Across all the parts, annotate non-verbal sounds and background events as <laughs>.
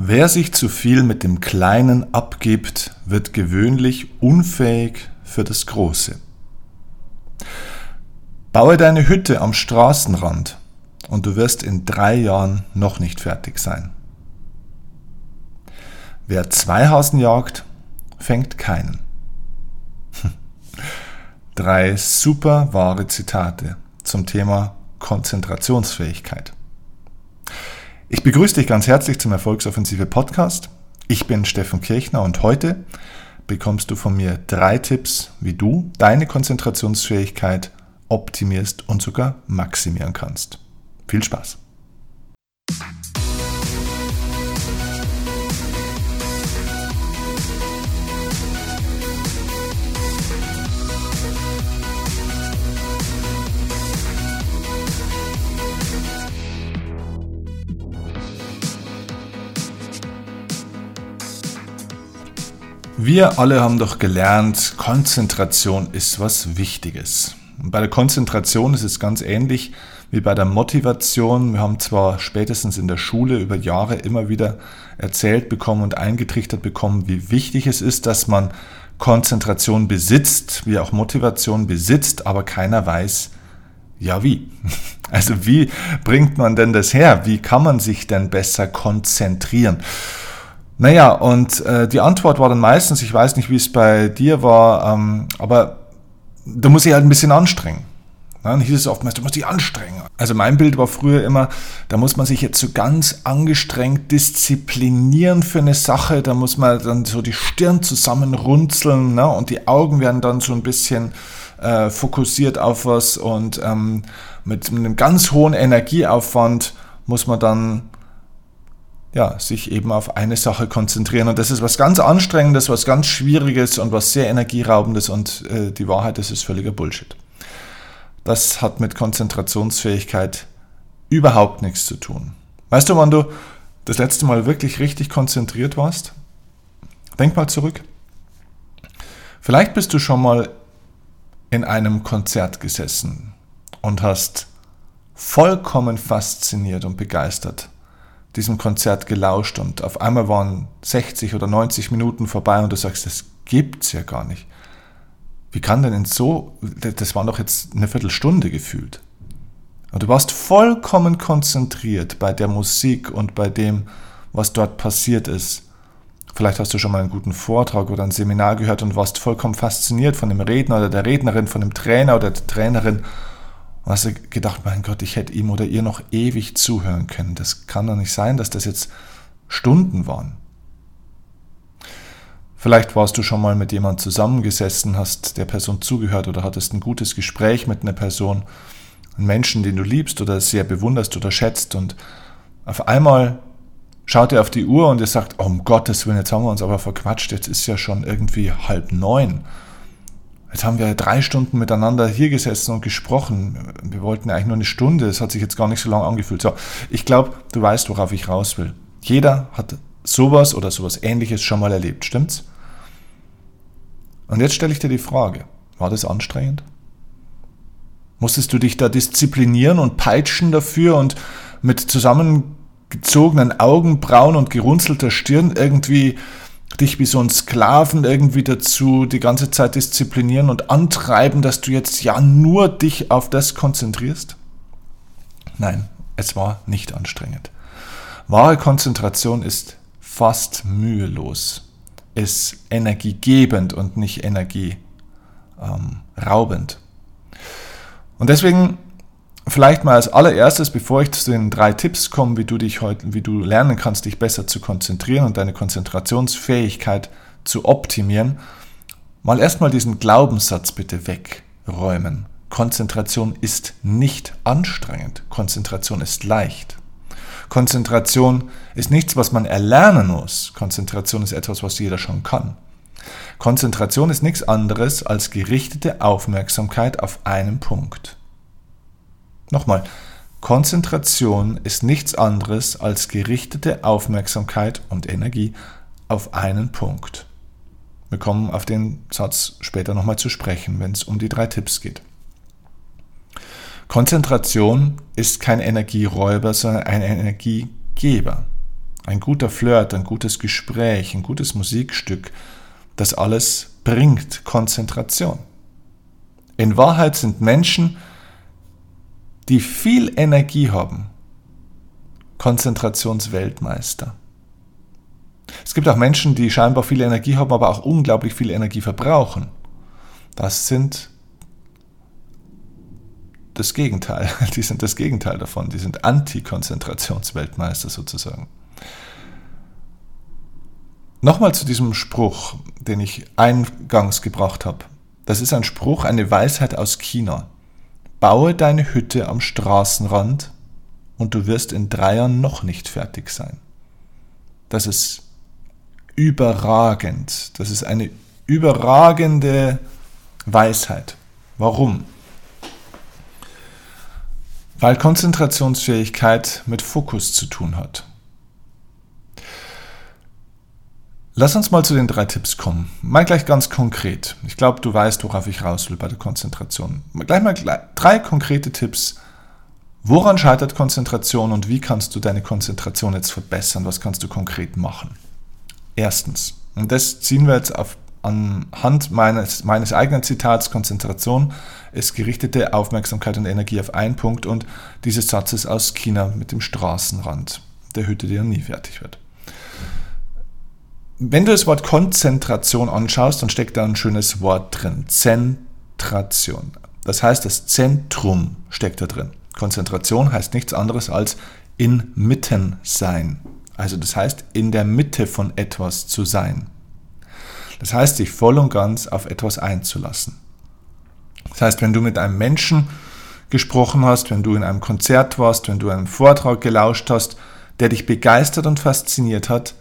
Wer sich zu viel mit dem Kleinen abgibt, wird gewöhnlich unfähig für das Große. Baue deine Hütte am Straßenrand und du wirst in drei Jahren noch nicht fertig sein. Wer zwei Hasen jagt, fängt keinen. <laughs> Drei super wahre Zitate zum Thema Konzentrationsfähigkeit. Ich begrüße dich ganz herzlich zum Erfolgsoffensive Podcast. Ich bin Steffen Kirchner und heute bekommst du von mir drei Tipps, wie du deine Konzentrationsfähigkeit optimierst und sogar maximieren kannst. Viel Spaß! Wir alle haben doch gelernt, Konzentration ist was Wichtiges. Und bei der Konzentration ist es ganz ähnlich wie bei der Motivation. Wir haben zwar spätestens in der Schule über Jahre immer wieder erzählt bekommen und eingetrichtert bekommen, wie wichtig es ist, dass man Konzentration besitzt, wie auch Motivation besitzt, aber keiner weiß, ja wie. <laughs> Also wie bringt man denn das her? Wie kann man sich denn besser konzentrieren? Naja, und äh, die Antwort war dann meistens, ich weiß nicht, wie es bei dir war, ähm, aber da muss ich halt ein bisschen anstrengen. Ja, dann hieß es oftmals, du musst dich anstrengen. Also mein Bild war früher immer, da muss man sich jetzt so ganz angestrengt disziplinieren für eine Sache, da muss man dann so die Stirn zusammenrunzeln ne? und die Augen werden dann so ein bisschen äh, fokussiert auf was und ähm, mit einem ganz hohen Energieaufwand muss man dann ja, sich eben auf eine Sache konzentrieren. Und das ist was ganz Anstrengendes, was ganz Schwieriges und was sehr Energieraubendes und äh, die Wahrheit, das ist völliger Bullshit. Das hat mit Konzentrationsfähigkeit überhaupt nichts zu tun. Weißt du, wann du das letzte Mal wirklich richtig konzentriert warst? Denk mal zurück. Vielleicht bist du schon mal in einem Konzert gesessen und hast vollkommen fasziniert und begeistert diesem Konzert gelauscht und auf einmal waren 60 oder 90 Minuten vorbei und du sagst, das gibt's ja gar nicht. Wie kann denn so, das war doch jetzt eine Viertelstunde gefühlt. Und du warst vollkommen konzentriert bei der Musik und bei dem, was dort passiert ist. Vielleicht hast du schon mal einen guten Vortrag oder ein Seminar gehört und warst vollkommen fasziniert von dem Redner oder der Rednerin, von dem Trainer oder der Trainerin und hast du gedacht, mein Gott, ich hätte ihm oder ihr noch ewig zuhören können. Das kann doch nicht sein, dass das jetzt Stunden waren. Vielleicht warst du schon mal mit jemandem zusammengesessen, hast der Person zugehört oder hattest ein gutes Gespräch mit einer Person, einen Menschen, den du liebst oder sehr bewunderst oder schätzt und auf einmal schaut er auf die Uhr und er sagt, oh, um Gottes Willen, jetzt haben wir uns aber verquatscht, jetzt ist ja schon irgendwie halb neun. Jetzt haben wir drei Stunden miteinander hier gesessen und gesprochen. Wir wollten eigentlich nur eine Stunde. Es hat sich jetzt gar nicht so lange angefühlt. So, ich glaube, du weißt, worauf ich raus will. Jeder hat sowas oder sowas ähnliches schon mal erlebt, stimmt's? Und jetzt stelle ich dir die Frage, war das anstrengend? Musstest du dich da disziplinieren und peitschen dafür und mit zusammengezogenen Augenbrauen und gerunzelter Stirn irgendwie dich wie so ein Sklaven irgendwie dazu die ganze Zeit disziplinieren und antreiben, dass du jetzt ja nur dich auf das konzentrierst? Nein, es war nicht anstrengend. Wahre Konzentration ist fast mühelos, ist energiegebend und nicht energieraubend. und deswegen Vielleicht mal als allererstes, bevor ich zu den drei Tipps komme, wie du dich heute, wie du lernen kannst, dich besser zu konzentrieren und deine Konzentrationsfähigkeit zu optimieren, mal erstmal diesen Glaubenssatz bitte wegräumen. Konzentration ist nicht anstrengend. Konzentration ist leicht. Konzentration ist nichts, was man erlernen muss. Konzentration ist etwas, was jeder schon kann. Konzentration ist nichts anderes als gerichtete Aufmerksamkeit auf einen Punkt. Nochmal, Konzentration ist nichts anderes als gerichtete Aufmerksamkeit und Energie auf einen Punkt. Wir kommen auf den Satz später nochmal zu sprechen, wenn es um die drei Tipps geht. Konzentration ist kein Energieräuber, sondern ein Energiegeber. ein guter Flirt, ein gutes Gespräch, ein gutes Musikstück, das alles bringt Konzentration. In Wahrheit sind Menschen, die viel Energie haben, Konzentrationsweltmeister. Es gibt auch Menschen, die scheinbar viel Energie haben, aber auch unglaublich viel Energie verbrauchen. Das sind das Gegenteil. <laughs> Die sind das Gegenteil davon. Die sind Anti-Konzentrationsweltmeister sozusagen. Nochmal zu diesem Spruch, den ich eingangs gebracht habe. Das ist ein Spruch, eine Weisheit aus China. Baue deine Hütte am Straßenrand und du wirst in drei Jahren noch nicht fertig sein. Das ist überragend. Das ist eine überragende Weisheit. Warum? Weil Konzentrationsfähigkeit mit Fokus zu tun hat. Lass uns mal zu den drei Tipps kommen. Mal gleich ganz konkret. Ich glaube, du weißt, worauf ich raus will bei der Konzentration. Gleich mal drei konkrete Tipps. Woran scheitert Konzentration und wie kannst du deine Konzentration jetzt verbessern? Was kannst du konkret machen? Erstens, und das ziehen wir jetzt auf, anhand meines, meines eigenen Zitats, Konzentration ist gerichtete Aufmerksamkeit und Energie auf einen Punkt und dieses Satzes aus China mit dem Straßenrand der Hütte, die ja nie fertig wird. Wenn du das Wort Konzentration anschaust, dann steckt da ein schönes Wort drin. Zentration. Das heißt, das Zentrum steckt da drin. Konzentration heißt nichts anderes als inmitten sein. Also das heißt, in der Mitte von etwas zu sein. Das heißt, sich voll und ganz auf etwas einzulassen. Das heißt, wenn du mit einem Menschen gesprochen hast, wenn du in einem Konzert warst, wenn du einen Vortrag gelauscht hast, der dich begeistert und fasziniert hat,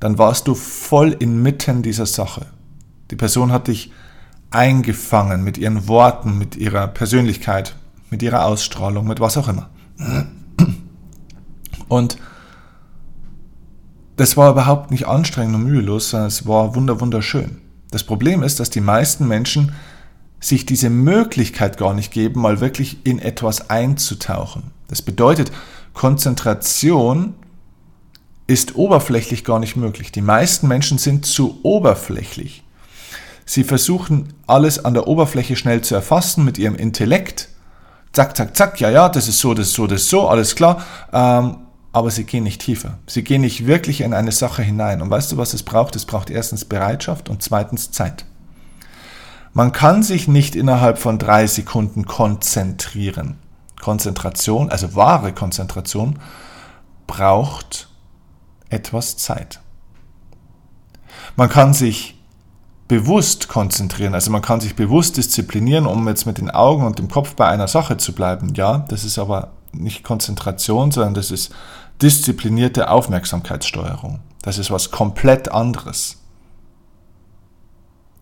dann warst du voll inmitten dieser Sache. Die Person hat dich eingefangen mit ihren Worten, mit ihrer Persönlichkeit, mit ihrer Ausstrahlung, mit was auch immer. Und das war überhaupt nicht anstrengend und mühelos, sondern es war wunderschön. Das Problem ist, dass die meisten Menschen sich diese Möglichkeit gar nicht geben, mal wirklich in etwas einzutauchen. Das bedeutet, Konzentration ist oberflächlich gar nicht möglich. Die meisten Menschen sind zu oberflächlich. Sie versuchen alles an der Oberfläche schnell zu erfassen mit ihrem Intellekt. Zack, zack, zack, ja, ja, das ist so, das ist so, das ist so, alles klar. Ähm, aber sie gehen nicht tiefer. Sie gehen nicht wirklich in eine Sache hinein. Und weißt du, was es braucht? Es braucht erstens Bereitschaft und zweitens Zeit. Man kann sich nicht innerhalb von drei Sekunden konzentrieren. Konzentration, also wahre Konzentration, braucht etwas Zeit. Man kann sich bewusst konzentrieren, also man kann sich bewusst disziplinieren, um jetzt mit den Augen und dem Kopf bei einer Sache zu bleiben. Ja, das ist aber nicht Konzentration, sondern das ist disziplinierte Aufmerksamkeitssteuerung. Das ist was komplett anderes.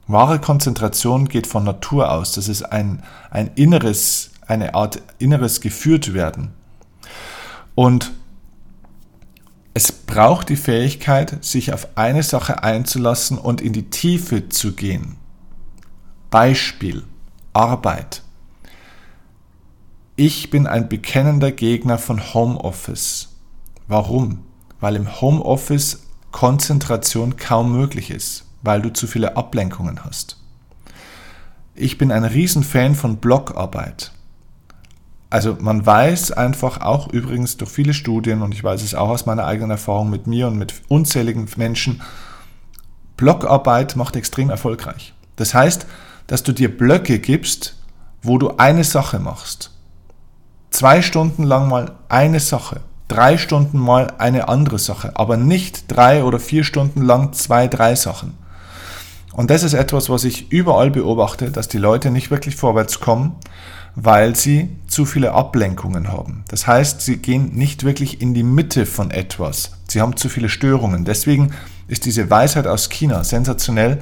Wahre Konzentration geht von Natur aus. Das ist ein, ein inneres, eine Art inneres Geführtwerden. Und es braucht die Fähigkeit, sich auf eine Sache einzulassen und in die Tiefe zu gehen. Beispiel Arbeit. Ich bin ein bekennender Gegner von Homeoffice. Warum? Weil im Homeoffice Konzentration kaum möglich ist, weil du zu viele Ablenkungen hast. Ich bin ein Riesenfan von Blockarbeit. Also man weiß einfach auch übrigens durch viele Studien und ich weiß es auch aus meiner eigenen Erfahrung mit mir und mit unzähligen Menschen, Blockarbeit macht extrem erfolgreich. Das heißt, dass du dir Blöcke gibst, wo du eine Sache machst. Zwei Stunden lang mal eine Sache, drei Stunden mal eine andere Sache, aber nicht drei oder vier Stunden lang zwei, drei Sachen. Und das ist etwas, was ich überall beobachte, dass die Leute nicht wirklich vorwärts kommen, weil sie zu viele Ablenkungen haben. Das heißt, sie gehen nicht wirklich in die Mitte von etwas. Sie haben zu viele Störungen. Deswegen ist diese Weisheit aus China sensationell,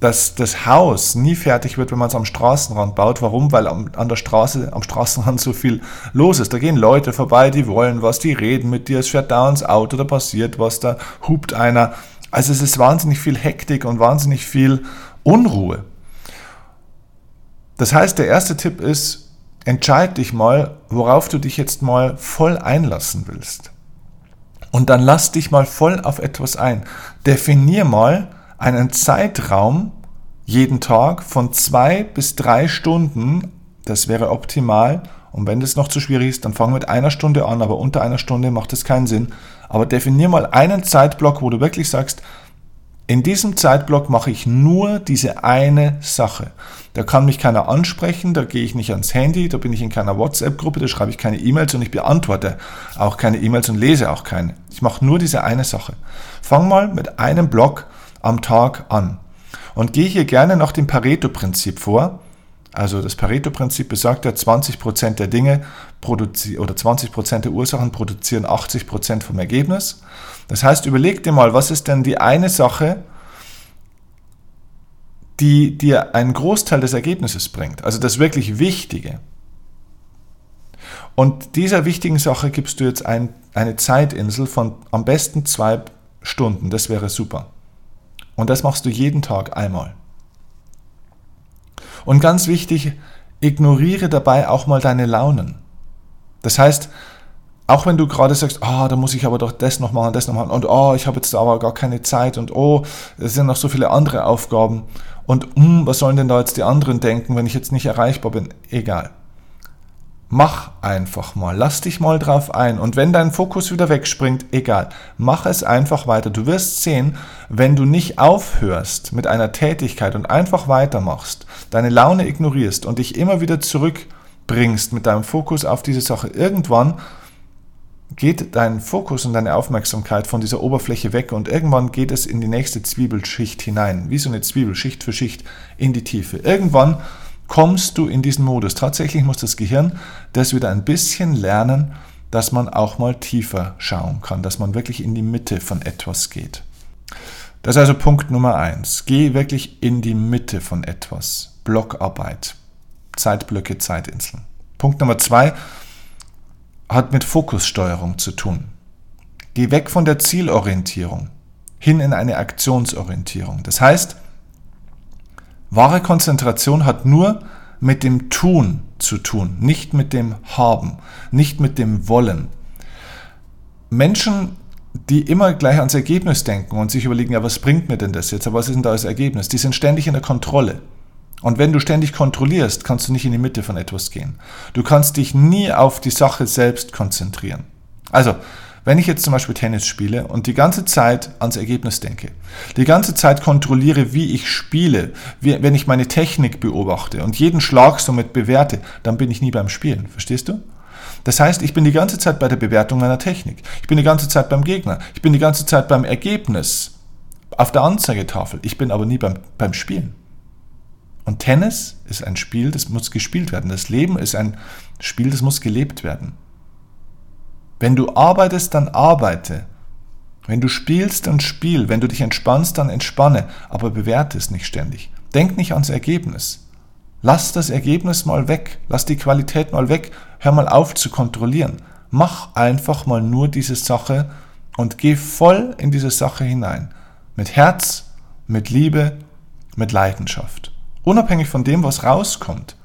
dass das Haus nie fertig wird, wenn man es am Straßenrand baut. Warum? Weil an der Straße, am Straßenrand so viel los ist. Da gehen Leute vorbei, die wollen was, die reden mit dir, es fährt da ins Auto, da passiert was, da hupt einer. Also es ist wahnsinnig viel Hektik und wahnsinnig viel Unruhe. Das heißt, der erste Tipp ist, entscheid dich mal, worauf du dich jetzt mal voll einlassen willst. Und dann lass dich mal voll auf etwas ein. Definier mal einen Zeitraum jeden Tag von zwei bis drei Stunden. Das wäre optimal. Und wenn das noch zu schwierig ist, dann fang mit einer Stunde an, aber unter einer Stunde macht das keinen Sinn. Aber definier mal einen Zeitblock, wo du wirklich sagst, in diesem Zeitblock mache ich nur diese eine Sache. Da kann mich keiner ansprechen, da gehe ich nicht ans Handy, da bin ich in keiner WhatsApp-Gruppe, da schreibe ich keine E-Mails und ich beantworte auch keine E-Mails und lese auch keine. Ich mache nur diese eine Sache. Fang mal mit einem Block am Tag an und gehe hier gerne nach dem Pareto-Prinzip vor. Also das Pareto-Prinzip besagt ja, 20% der Dinge oder 20% der Ursachen produzieren 80% vom Ergebnis. Das heißt, überleg dir mal, was ist denn die eine Sache, die dir einen Großteil des Ergebnisses bringt, also das wirklich Wichtige. Und dieser wichtigen Sache gibst du jetzt ein, eine Zeitinsel von am besten zwei Stunden, das wäre super. Und das machst du jeden Tag einmal. Und ganz wichtig, ignoriere dabei auch mal deine Launen. Das heißt, auch wenn du gerade sagst, ah, oh, da muss ich aber doch das noch machen, das noch machen und oh, ich habe jetzt aber gar keine Zeit und oh, es sind noch so viele andere Aufgaben und hm, was sollen denn da jetzt die anderen denken, wenn ich jetzt nicht erreichbar bin? Egal. Mach einfach mal, lass dich mal drauf ein und wenn dein Fokus wieder wegspringt, egal, mach es einfach weiter. Du wirst sehen, wenn du nicht aufhörst mit einer Tätigkeit und einfach weitermachst, deine Laune ignorierst und dich immer wieder zurückbringst mit deinem Fokus auf diese Sache, irgendwann geht dein Fokus und deine Aufmerksamkeit von dieser Oberfläche weg und irgendwann geht es in die nächste Zwiebelschicht hinein, wie so eine Zwiebel, Schicht für Schicht in die Tiefe. Irgendwann kommst du in diesen Modus. Tatsächlich muss das Gehirn das wieder ein bisschen lernen, dass man auch mal tiefer schauen kann, dass man wirklich in die Mitte von etwas geht. Das ist also Punkt Nummer eins. Geh wirklich in die Mitte von etwas. Blockarbeit. Zeitblöcke, Zeitinseln. Punkt Nummer zwei hat mit Fokussteuerung zu tun. Geh weg von der Zielorientierung hin in eine Aktionsorientierung. Das heißt, wahre Konzentration hat nur mit dem Tun zu tun, nicht mit dem Haben, nicht mit dem Wollen. Menschen, die immer gleich ans Ergebnis denken und sich überlegen, ja, was bringt mir denn das jetzt, aber was ist denn da das Ergebnis, die sind ständig in der Kontrolle. Und wenn du ständig kontrollierst, kannst du nicht in die Mitte von etwas gehen. Du kannst dich nie auf die Sache selbst konzentrieren. Also, wenn ich jetzt zum Beispiel Tennis spiele und die ganze Zeit ans Ergebnis denke, die ganze Zeit kontrolliere, wie ich spiele, wie, wenn ich meine Technik beobachte und jeden Schlag somit bewerte, dann bin ich nie beim Spielen. Verstehst du? Das heißt, ich bin die ganze Zeit bei der Bewertung meiner Technik. Ich bin die ganze Zeit beim Gegner. Ich bin die ganze Zeit beim Ergebnis auf der Anzeigetafel. Ich bin aber nie beim, beim Spielen. Und Tennis ist ein Spiel, das muss gespielt werden. Das Leben ist ein Spiel, das muss gelebt werden. Wenn du arbeitest, dann arbeite. Wenn du spielst, dann spiel. Wenn du dich entspannst, dann entspanne. Aber bewerte es nicht ständig. Denk nicht ans Ergebnis. Lass das Ergebnis mal weg. Lass die Qualität mal weg. Hör mal auf zu kontrollieren. Mach einfach mal nur diese Sache und geh voll in diese Sache hinein. Mit Herz, mit Liebe, mit Leidenschaft. Unabhängig von dem, was rauskommt.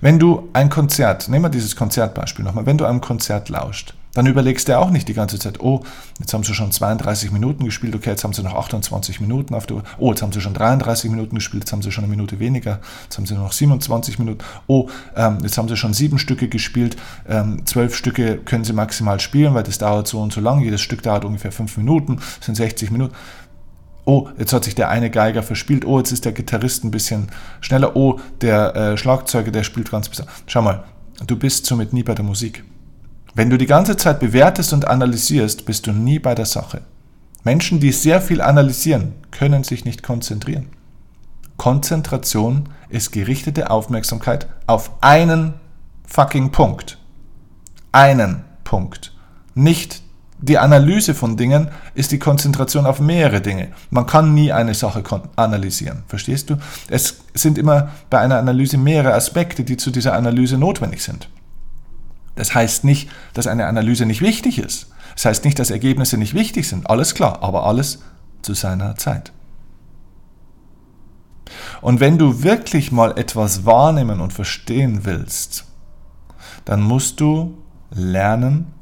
Wenn du ein Konzert, nehmen wir dieses Konzertbeispiel nochmal, wenn du einem Konzert lauscht, dann überlegst du auch nicht die ganze Zeit, oh, jetzt haben sie schon 32 Minuten gespielt, okay, jetzt haben sie noch 28 Minuten auf der Uhr, oh, jetzt haben sie schon 33 Minuten gespielt, jetzt haben sie schon eine Minute weniger, jetzt haben sie nur noch 27 Minuten, oh, ähm, jetzt haben sie schon sieben Stücke gespielt, ähm, zwölf Stücke können sie maximal spielen, weil das dauert so und so lang, jedes Stück dauert ungefähr fünf Minuten, sind 60 Minuten oh, jetzt hat sich der eine Geiger verspielt, oh, jetzt ist der Gitarrist ein bisschen schneller, oh, der äh, Schlagzeuger, der spielt ganz besser. Schau mal, du bist somit nie bei der Musik. Wenn du die ganze Zeit bewertest und analysierst, bist du nie bei der Sache. Menschen, die sehr viel analysieren, können sich nicht konzentrieren. Konzentration ist gerichtete Aufmerksamkeit auf einen fucking Punkt. Einen Punkt. Nicht die Analyse von Dingen ist die Konzentration auf mehrere Dinge. Man kann nie eine Sache analysieren. Verstehst du? Es sind immer bei einer Analyse mehrere Aspekte, die zu dieser Analyse notwendig sind. Das heißt nicht, dass eine Analyse nicht wichtig ist. Das heißt nicht, dass Ergebnisse nicht wichtig sind. Alles klar, aber alles zu seiner Zeit. Und wenn du wirklich mal etwas wahrnehmen und verstehen willst, dann musst du lernen,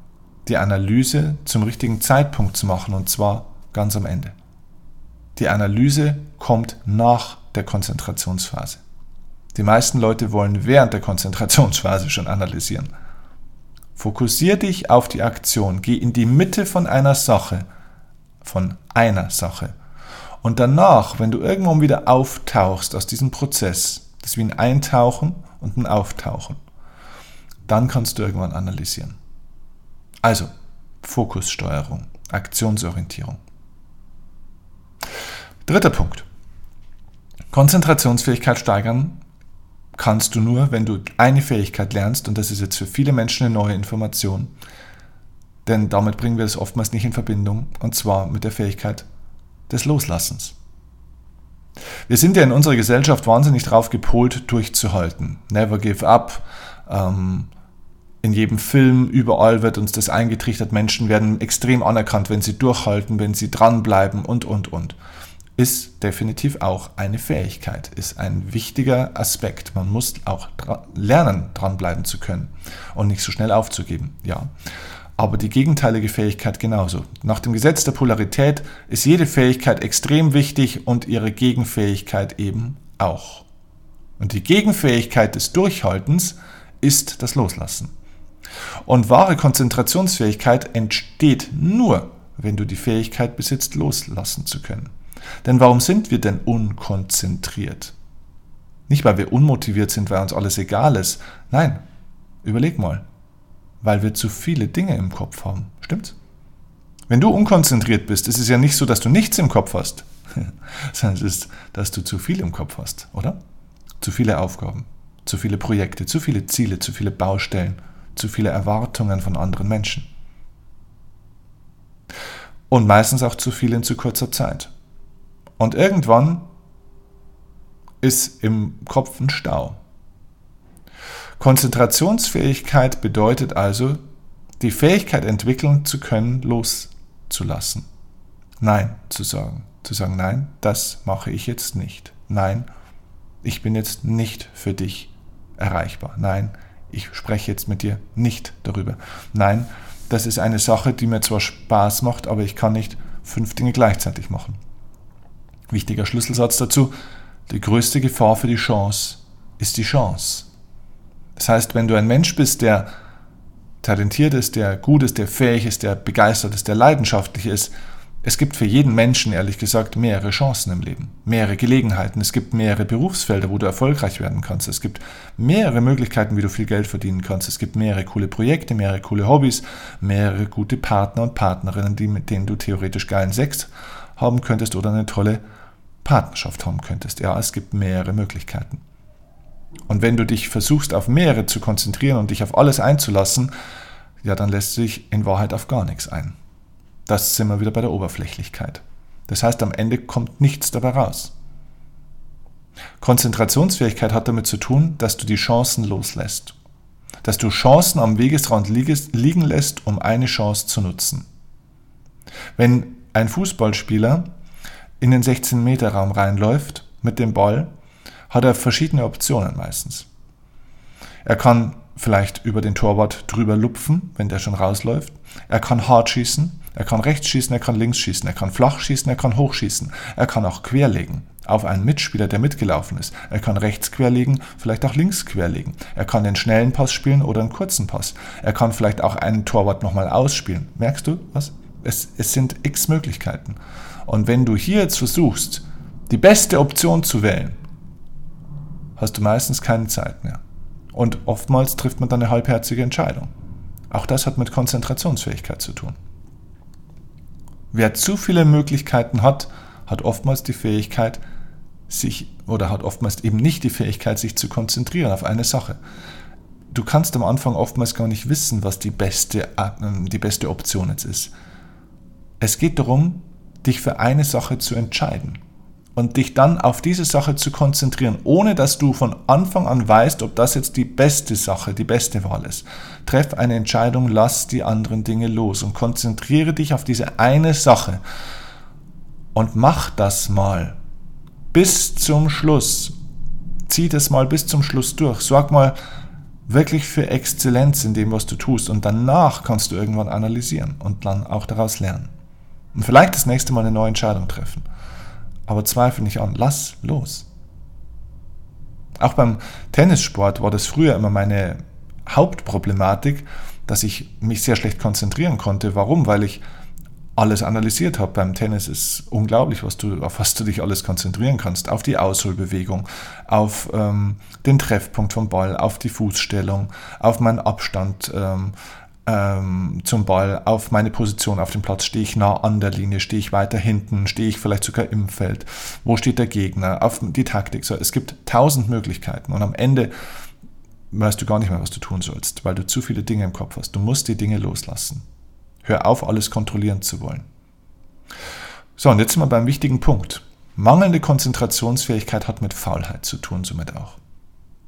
die Analyse zum richtigen Zeitpunkt zu machen und zwar ganz am Ende. Die Analyse kommt nach der Konzentrationsphase. Die meisten Leute wollen während der Konzentrationsphase schon analysieren. Fokussier dich auf die Aktion, geh in die Mitte von einer Sache, von einer Sache. Und danach, wenn du irgendwann wieder auftauchst aus diesem Prozess, das ist wie ein Eintauchen und ein Auftauchen, dann kannst du irgendwann analysieren. Also, Fokussteuerung, Aktionsorientierung. Dritter Punkt. Konzentrationsfähigkeit steigern kannst du nur, wenn du eine Fähigkeit lernst, und das ist jetzt für viele Menschen eine neue Information, denn damit bringen wir es oftmals nicht in Verbindung, und zwar mit der Fähigkeit des Loslassens. Wir sind ja in unserer Gesellschaft wahnsinnig drauf gepolt, durchzuhalten. Never give up. Ähm, in jedem Film, überall wird uns das eingetrichtert. Menschen werden extrem anerkannt, wenn sie durchhalten, wenn sie dranbleiben und, und, und ist definitiv auch eine Fähigkeit, ist ein wichtiger Aspekt. Man muss auch dra lernen, dranbleiben zu können und nicht so schnell aufzugeben. Ja. Aber die gegenteilige Fähigkeit genauso. Nach dem Gesetz der Polarität ist jede Fähigkeit extrem wichtig und ihre Gegenfähigkeit eben auch. Und die Gegenfähigkeit des Durchhaltens ist das Loslassen. Und wahre Konzentrationsfähigkeit entsteht nur, wenn du die Fähigkeit besitzt, loslassen zu können. Denn warum sind wir denn unkonzentriert? Nicht, weil wir unmotiviert sind, weil uns alles egal ist. Nein, überleg mal. Weil wir zu viele Dinge im Kopf haben. Stimmt's? Wenn du unkonzentriert bist, ist es ja nicht so, dass du nichts im Kopf hast, <laughs> sondern es ist, dass du zu viel im Kopf hast, oder? Zu viele Aufgaben, zu viele Projekte, zu viele Ziele, zu viele Baustellen, zu viele Erwartungen von anderen Menschen. Und meistens auch zu viel in zu kurzer Zeit. Und irgendwann ist im Kopf ein Stau. Konzentrationsfähigkeit bedeutet also, die Fähigkeit entwickeln zu können, loszulassen. Nein zu sagen. Zu sagen, nein, das mache ich jetzt nicht. Nein, ich bin jetzt nicht für dich erreichbar. Nein, ich spreche jetzt mit dir nicht darüber. Nein, das ist eine Sache, die mir zwar Spaß macht, aber ich kann nicht fünf Dinge gleichzeitig machen. Wichtiger Schlüsselsatz dazu, die größte Gefahr für die Chance ist die Chance. Das heißt, wenn du ein Mensch bist, der talentiert ist, der gut ist, der fähig ist, der begeistert ist, der leidenschaftlich ist, es gibt für jeden Menschen, ehrlich gesagt, mehrere Chancen im Leben, mehrere Gelegenheiten. Es gibt mehrere Berufsfelder, wo du erfolgreich werden kannst. Es gibt mehrere Möglichkeiten, wie du viel Geld verdienen kannst. Es gibt mehrere coole Projekte, mehrere coole Hobbys, mehrere gute Partner und Partnerinnen, die, mit denen du theoretisch geilen Sex haben könntest oder eine tolle Partnerschaft haben könntest. Ja, es gibt mehrere Möglichkeiten. Und wenn du dich versuchst, auf mehrere zu konzentrieren und dich auf alles einzulassen, ja, dann lässt sich in Wahrheit auf gar nichts ein. Das sind wir wieder bei der Oberflächlichkeit. Das heißt, am Ende kommt nichts dabei raus. Konzentrationsfähigkeit hat damit zu tun, dass du die Chancen loslässt. Dass du Chancen am Wegesrand liegen lässt, um eine Chance zu nutzen. Wenn ein Fußballspieler in den 16-Meter-Raum reinläuft mit dem Ball, hat er verschiedene Optionen meistens. Er kann vielleicht über den Torwart drüber lupfen, wenn der schon rausläuft. Er kann hart schießen, er kann rechts schießen, er kann links schießen, er kann flach schießen, er kann hoch schießen. Er kann auch querlegen auf einen Mitspieler, der mitgelaufen ist. Er kann rechts querlegen, vielleicht auch links querlegen. Er kann den schnellen Pass spielen oder einen kurzen Pass. Er kann vielleicht auch einen Torwart nochmal ausspielen. Merkst du was? Es, es sind x Möglichkeiten. Und wenn du hier jetzt versuchst, die beste Option zu wählen, hast du meistens keine Zeit mehr. Und oftmals trifft man dann eine halbherzige Entscheidung. Auch das hat mit Konzentrationsfähigkeit zu tun. Wer zu viele Möglichkeiten hat, hat oftmals die Fähigkeit, sich oder hat oftmals eben nicht die Fähigkeit, sich zu konzentrieren auf eine Sache. Du kannst am Anfang oftmals gar nicht wissen, was die beste, äh, die beste Option jetzt ist. Es geht darum, dich für eine Sache zu entscheiden und dich dann auf diese Sache zu konzentrieren, ohne dass du von Anfang an weißt, ob das jetzt die beste Sache, die beste Wahl ist. Treff eine Entscheidung, lass die anderen Dinge los und konzentriere dich auf diese eine Sache und mach das mal bis zum Schluss. Zieh das mal bis zum Schluss durch. Sag mal, wirklich für Exzellenz in dem, was du tust. Und danach kannst du irgendwann analysieren und dann auch daraus lernen. Und vielleicht das nächste Mal eine neue Entscheidung treffen. Aber zweifel nicht an, lass los. Auch beim Tennissport war das früher immer meine Hauptproblematik, dass ich mich sehr schlecht konzentrieren konnte. Warum? Weil ich alles analysiert habe. Beim Tennis ist unglaublich, was du, auf was du dich alles konzentrieren kannst. Auf die Ausholbewegung, auf ähm, den Treffpunkt vom Ball, auf die Fußstellung, auf meinen Abstand ähm, ähm, zum Ball, auf meine Position auf dem Platz. Stehe ich nah an der Linie, stehe ich weiter hinten, stehe ich vielleicht sogar im Feld, wo steht der Gegner, auf die Taktik. So, es gibt tausend Möglichkeiten und am Ende weißt du gar nicht mehr, was du tun sollst, weil du zu viele Dinge im Kopf hast. Du musst die Dinge loslassen. Hör auf, alles kontrollieren zu wollen. So, und jetzt sind wir beim wichtigen Punkt. Mangelnde Konzentrationsfähigkeit hat mit Faulheit zu tun, somit auch.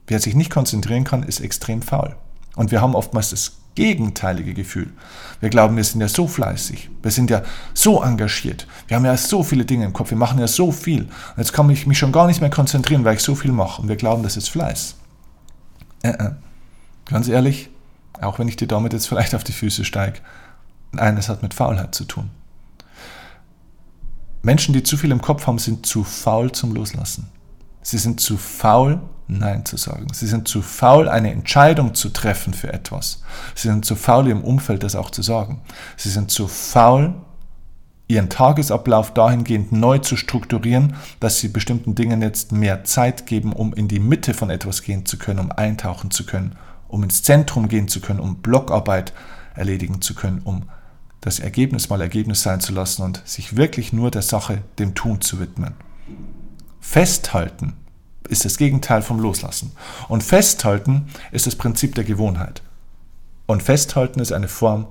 Wer sich nicht konzentrieren kann, ist extrem faul. Und wir haben oftmals das gegenteilige Gefühl. Wir glauben, wir sind ja so fleißig, wir sind ja so engagiert, wir haben ja so viele Dinge im Kopf, wir machen ja so viel. Und jetzt kann ich mich schon gar nicht mehr konzentrieren, weil ich so viel mache. Und wir glauben, das ist Fleiß. Äh, äh. Ganz ehrlich, auch wenn ich dir damit jetzt vielleicht auf die Füße steige, nein, es hat mit Faulheit zu tun. Menschen, die zu viel im Kopf haben, sind zu faul zum Loslassen. Sie sind zu faul, Nein zu sagen. Sie sind zu faul, eine Entscheidung zu treffen für etwas. Sie sind zu faul, ihrem Umfeld das auch zu sagen. Sie sind zu faul, ihren Tagesablauf dahingehend neu zu strukturieren, dass sie bestimmten Dingen jetzt mehr Zeit geben, um in die Mitte von etwas gehen zu können, um eintauchen zu können, um ins Zentrum gehen zu können, um Blockarbeit erledigen zu können, um das Ergebnis mal Ergebnis sein zu lassen und sich wirklich nur der Sache, dem Tun zu widmen. Festhalten ist das Gegenteil vom Loslassen. Und Festhalten ist das Prinzip der Gewohnheit. Und Festhalten ist eine Form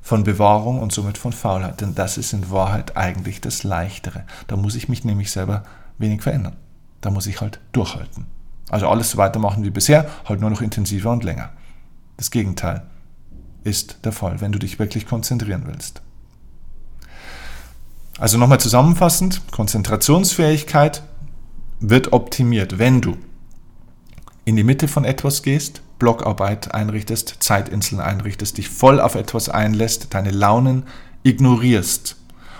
von Bewahrung und somit von Faulheit. Denn das ist in Wahrheit eigentlich das Leichtere. Da muss ich mich nämlich selber wenig verändern. Da muss ich halt durchhalten. Also alles so weitermachen wie bisher, halt nur noch intensiver und länger. Das Gegenteil ist der Fall, wenn du dich wirklich konzentrieren willst. Also nochmal zusammenfassend, Konzentrationsfähigkeit wird optimiert, wenn du in die Mitte von etwas gehst, Blockarbeit einrichtest, Zeitinseln einrichtest, dich voll auf etwas einlässt, deine Launen ignorierst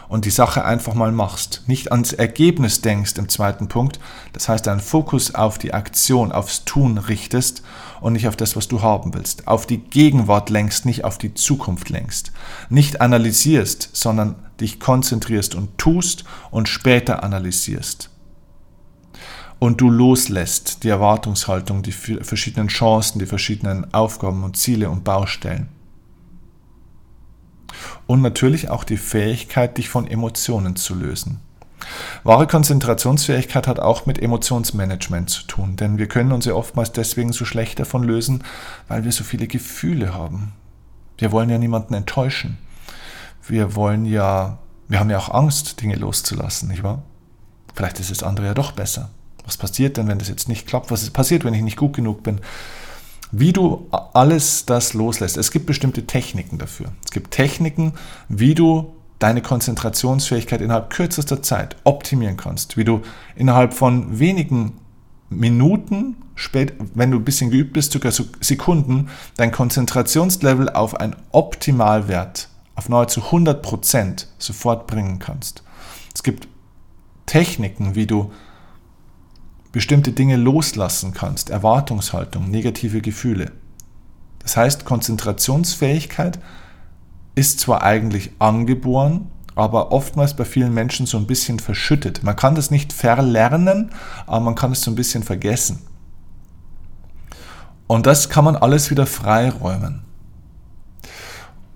und die Sache einfach mal machst, nicht ans Ergebnis denkst im zweiten Punkt, das heißt deinen Fokus auf die Aktion, aufs Tun richtest und nicht auf das, was du haben willst, auf die Gegenwart lenkst, nicht auf die Zukunft lenkst, nicht analysierst, sondern dich konzentrierst und tust und später analysierst und du loslässt die Erwartungshaltung, die verschiedenen Chancen, die verschiedenen Aufgaben und Ziele und Baustellen. Und natürlich auch die Fähigkeit, dich von Emotionen zu lösen. Wahre Konzentrationsfähigkeit hat auch mit Emotionsmanagement zu tun, denn wir können uns ja oftmals deswegen so schlecht davon lösen, weil wir so viele Gefühle haben. Wir wollen ja niemanden enttäuschen. Wir wollen ja, wir haben ja auch Angst, Dinge loszulassen, nicht wahr? Vielleicht ist das andere ja doch besser. Was passiert denn, wenn das jetzt nicht klappt? Was passiert, wenn ich nicht gut genug bin? Wie du alles das loslässt. Es gibt bestimmte Techniken dafür. Es gibt Techniken, wie du deine Konzentrationsfähigkeit innerhalb kürzester Zeit optimieren kannst. Wie du innerhalb von wenigen Minuten, spät, wenn du ein bisschen geübt bist, sogar Sekunden, dein Konzentrationslevel auf einen Optimalwert, auf nahezu 100% sofort bringen kannst. Es gibt Techniken, wie du bestimmte Dinge loslassen kannst, Erwartungshaltung, negative Gefühle. Das heißt, Konzentrationsfähigkeit ist zwar eigentlich angeboren, aber oftmals bei vielen Menschen so ein bisschen verschüttet. Man kann das nicht verlernen, aber man kann es so ein bisschen vergessen. Und das kann man alles wieder freiräumen.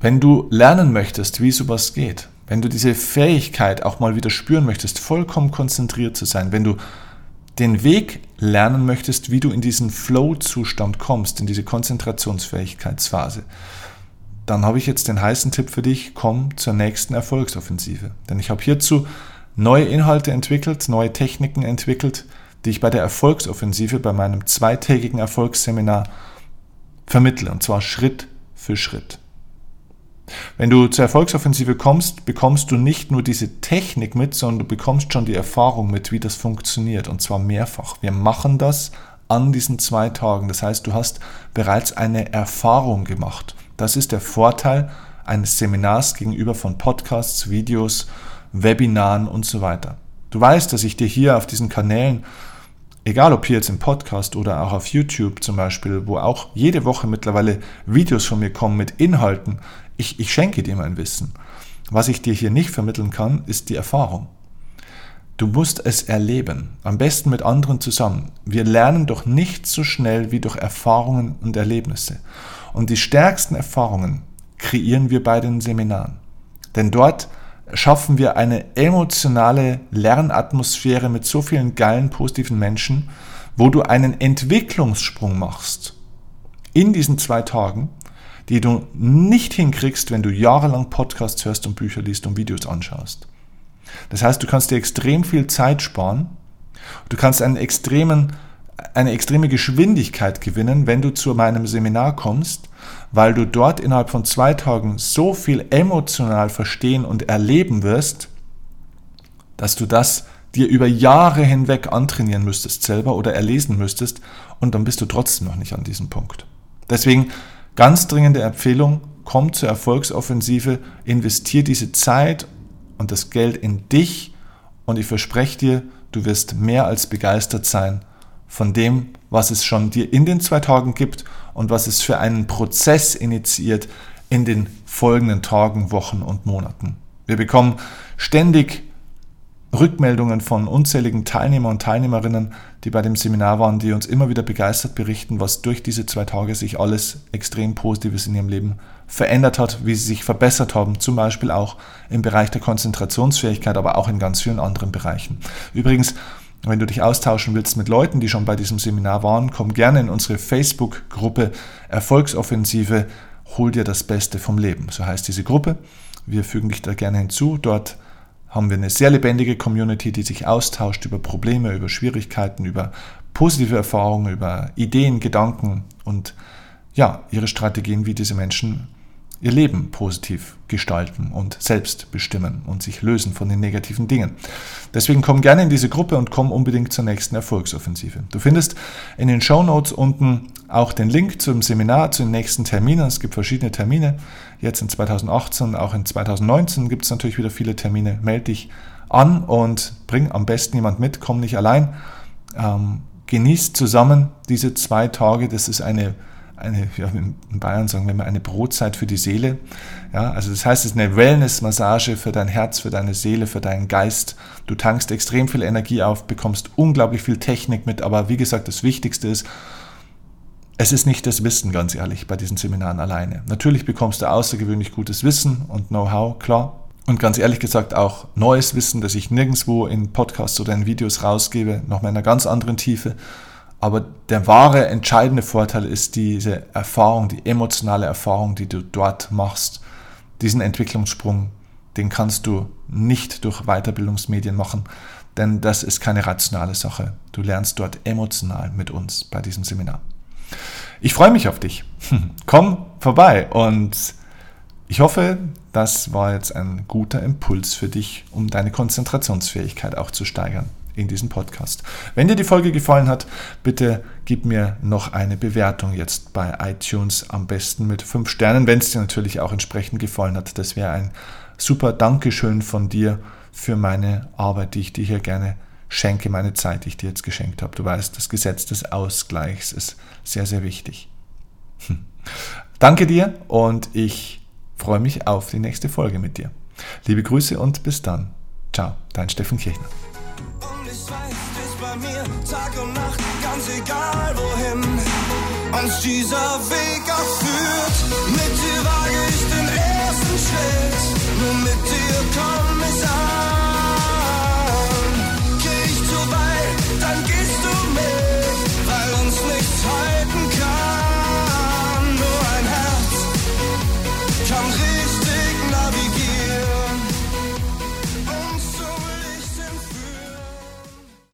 Wenn du lernen möchtest, wie sowas geht, wenn du diese Fähigkeit auch mal wieder spüren möchtest, vollkommen konzentriert zu sein, wenn du den Weg lernen möchtest, wie du in diesen Flow-Zustand kommst, in diese Konzentrationsfähigkeitsphase, dann habe ich jetzt den heißen Tipp für dich, komm zur nächsten Erfolgsoffensive. Denn ich habe hierzu neue Inhalte entwickelt, neue Techniken entwickelt, die ich bei der Erfolgsoffensive, bei meinem zweitägigen Erfolgsseminar vermittle, und zwar Schritt für Schritt. Wenn du zur Erfolgsoffensive kommst, bekommst du nicht nur diese Technik mit, sondern du bekommst schon die Erfahrung mit, wie das funktioniert. Und zwar mehrfach. Wir machen das an diesen zwei Tagen. Das heißt, du hast bereits eine Erfahrung gemacht. Das ist der Vorteil eines Seminars gegenüber von Podcasts, Videos, Webinaren und so weiter. Du weißt, dass ich dir hier auf diesen Kanälen, egal ob hier jetzt im Podcast oder auch auf YouTube zum Beispiel, wo auch jede Woche mittlerweile Videos von mir kommen mit Inhalten, ich, ich schenke dir mein Wissen. Was ich dir hier nicht vermitteln kann, ist die Erfahrung. Du musst es erleben, am besten mit anderen zusammen. Wir lernen doch nicht so schnell wie durch Erfahrungen und Erlebnisse. Und die stärksten Erfahrungen kreieren wir bei den Seminaren. Denn dort schaffen wir eine emotionale Lernatmosphäre mit so vielen geilen, positiven Menschen, wo du einen Entwicklungssprung machst in diesen zwei Tagen, die du nicht hinkriegst, wenn du jahrelang Podcasts hörst und Bücher liest und Videos anschaust. Das heißt, du kannst dir extrem viel Zeit sparen, du kannst einen extremen, eine extreme Geschwindigkeit gewinnen, wenn du zu meinem Seminar kommst, weil du dort innerhalb von zwei Tagen so viel emotional verstehen und erleben wirst, dass du das dir über Jahre hinweg antrainieren müsstest selber oder erlesen müsstest und dann bist du trotzdem noch nicht an diesem Punkt. Deswegen ganz dringende Empfehlung, komm zur Erfolgsoffensive, investier diese Zeit und das Geld in dich und ich verspreche dir, du wirst mehr als begeistert sein von dem, was es schon dir in den zwei Tagen gibt und was es für einen Prozess initiiert in den folgenden Tagen, Wochen und Monaten. Wir bekommen ständig Rückmeldungen von unzähligen Teilnehmer und Teilnehmerinnen, die bei dem Seminar waren, die uns immer wieder begeistert berichten, was durch diese zwei Tage sich alles extrem Positives in ihrem Leben verändert hat, wie sie sich verbessert haben, zum Beispiel auch im Bereich der Konzentrationsfähigkeit, aber auch in ganz vielen anderen Bereichen. Übrigens, wenn du dich austauschen willst mit Leuten, die schon bei diesem Seminar waren, komm gerne in unsere Facebook-Gruppe Erfolgsoffensive, hol dir das Beste vom Leben. So heißt diese Gruppe. Wir fügen dich da gerne hinzu. Dort haben wir eine sehr lebendige Community, die sich austauscht über Probleme, über Schwierigkeiten, über positive Erfahrungen, über Ideen, Gedanken und ja, ihre Strategien, wie diese Menschen ihr Leben positiv gestalten und selbst bestimmen und sich lösen von den negativen Dingen. Deswegen komm gerne in diese Gruppe und komm unbedingt zur nächsten Erfolgsoffensive. Du findest in den Show Notes unten auch den Link zum Seminar, zu den nächsten Terminen. Es gibt verschiedene Termine. Jetzt in 2018, auch in 2019 gibt es natürlich wieder viele Termine. Meld dich an und bring am besten jemand mit. Komm nicht allein. Ähm, genießt zusammen diese zwei Tage. Das ist eine eine, ja, in Bayern sagen wir immer, eine Brotzeit für die Seele. Ja, also das heißt, es ist eine Wellness-Massage für dein Herz, für deine Seele, für deinen Geist. Du tankst extrem viel Energie auf, bekommst unglaublich viel Technik mit, aber wie gesagt, das Wichtigste ist, es ist nicht das Wissen, ganz ehrlich, bei diesen Seminaren alleine. Natürlich bekommst du außergewöhnlich gutes Wissen und Know-how, klar. Und ganz ehrlich gesagt auch neues Wissen, das ich nirgendwo in Podcasts oder in Videos rausgebe, noch mal in einer ganz anderen Tiefe. Aber der wahre entscheidende Vorteil ist diese Erfahrung, die emotionale Erfahrung, die du dort machst. Diesen Entwicklungssprung, den kannst du nicht durch Weiterbildungsmedien machen, denn das ist keine rationale Sache. Du lernst dort emotional mit uns bei diesem Seminar. Ich freue mich auf dich. <laughs> Komm vorbei und ich hoffe, das war jetzt ein guter Impuls für dich, um deine Konzentrationsfähigkeit auch zu steigern in diesem Podcast. Wenn dir die Folge gefallen hat, bitte gib mir noch eine Bewertung jetzt bei iTunes, am besten mit 5 Sternen, wenn es dir natürlich auch entsprechend gefallen hat. Das wäre ein super Dankeschön von dir für meine Arbeit, die ich dir hier gerne schenke, meine Zeit, die ich dir jetzt geschenkt habe. Du weißt, das Gesetz des Ausgleichs ist sehr, sehr wichtig. Hm. Danke dir und ich freue mich auf die nächste Folge mit dir. Liebe Grüße und bis dann. Ciao, dein Steffen Kirchner bei mir, Tag und Nacht, ganz egal wohin uns dieser Weg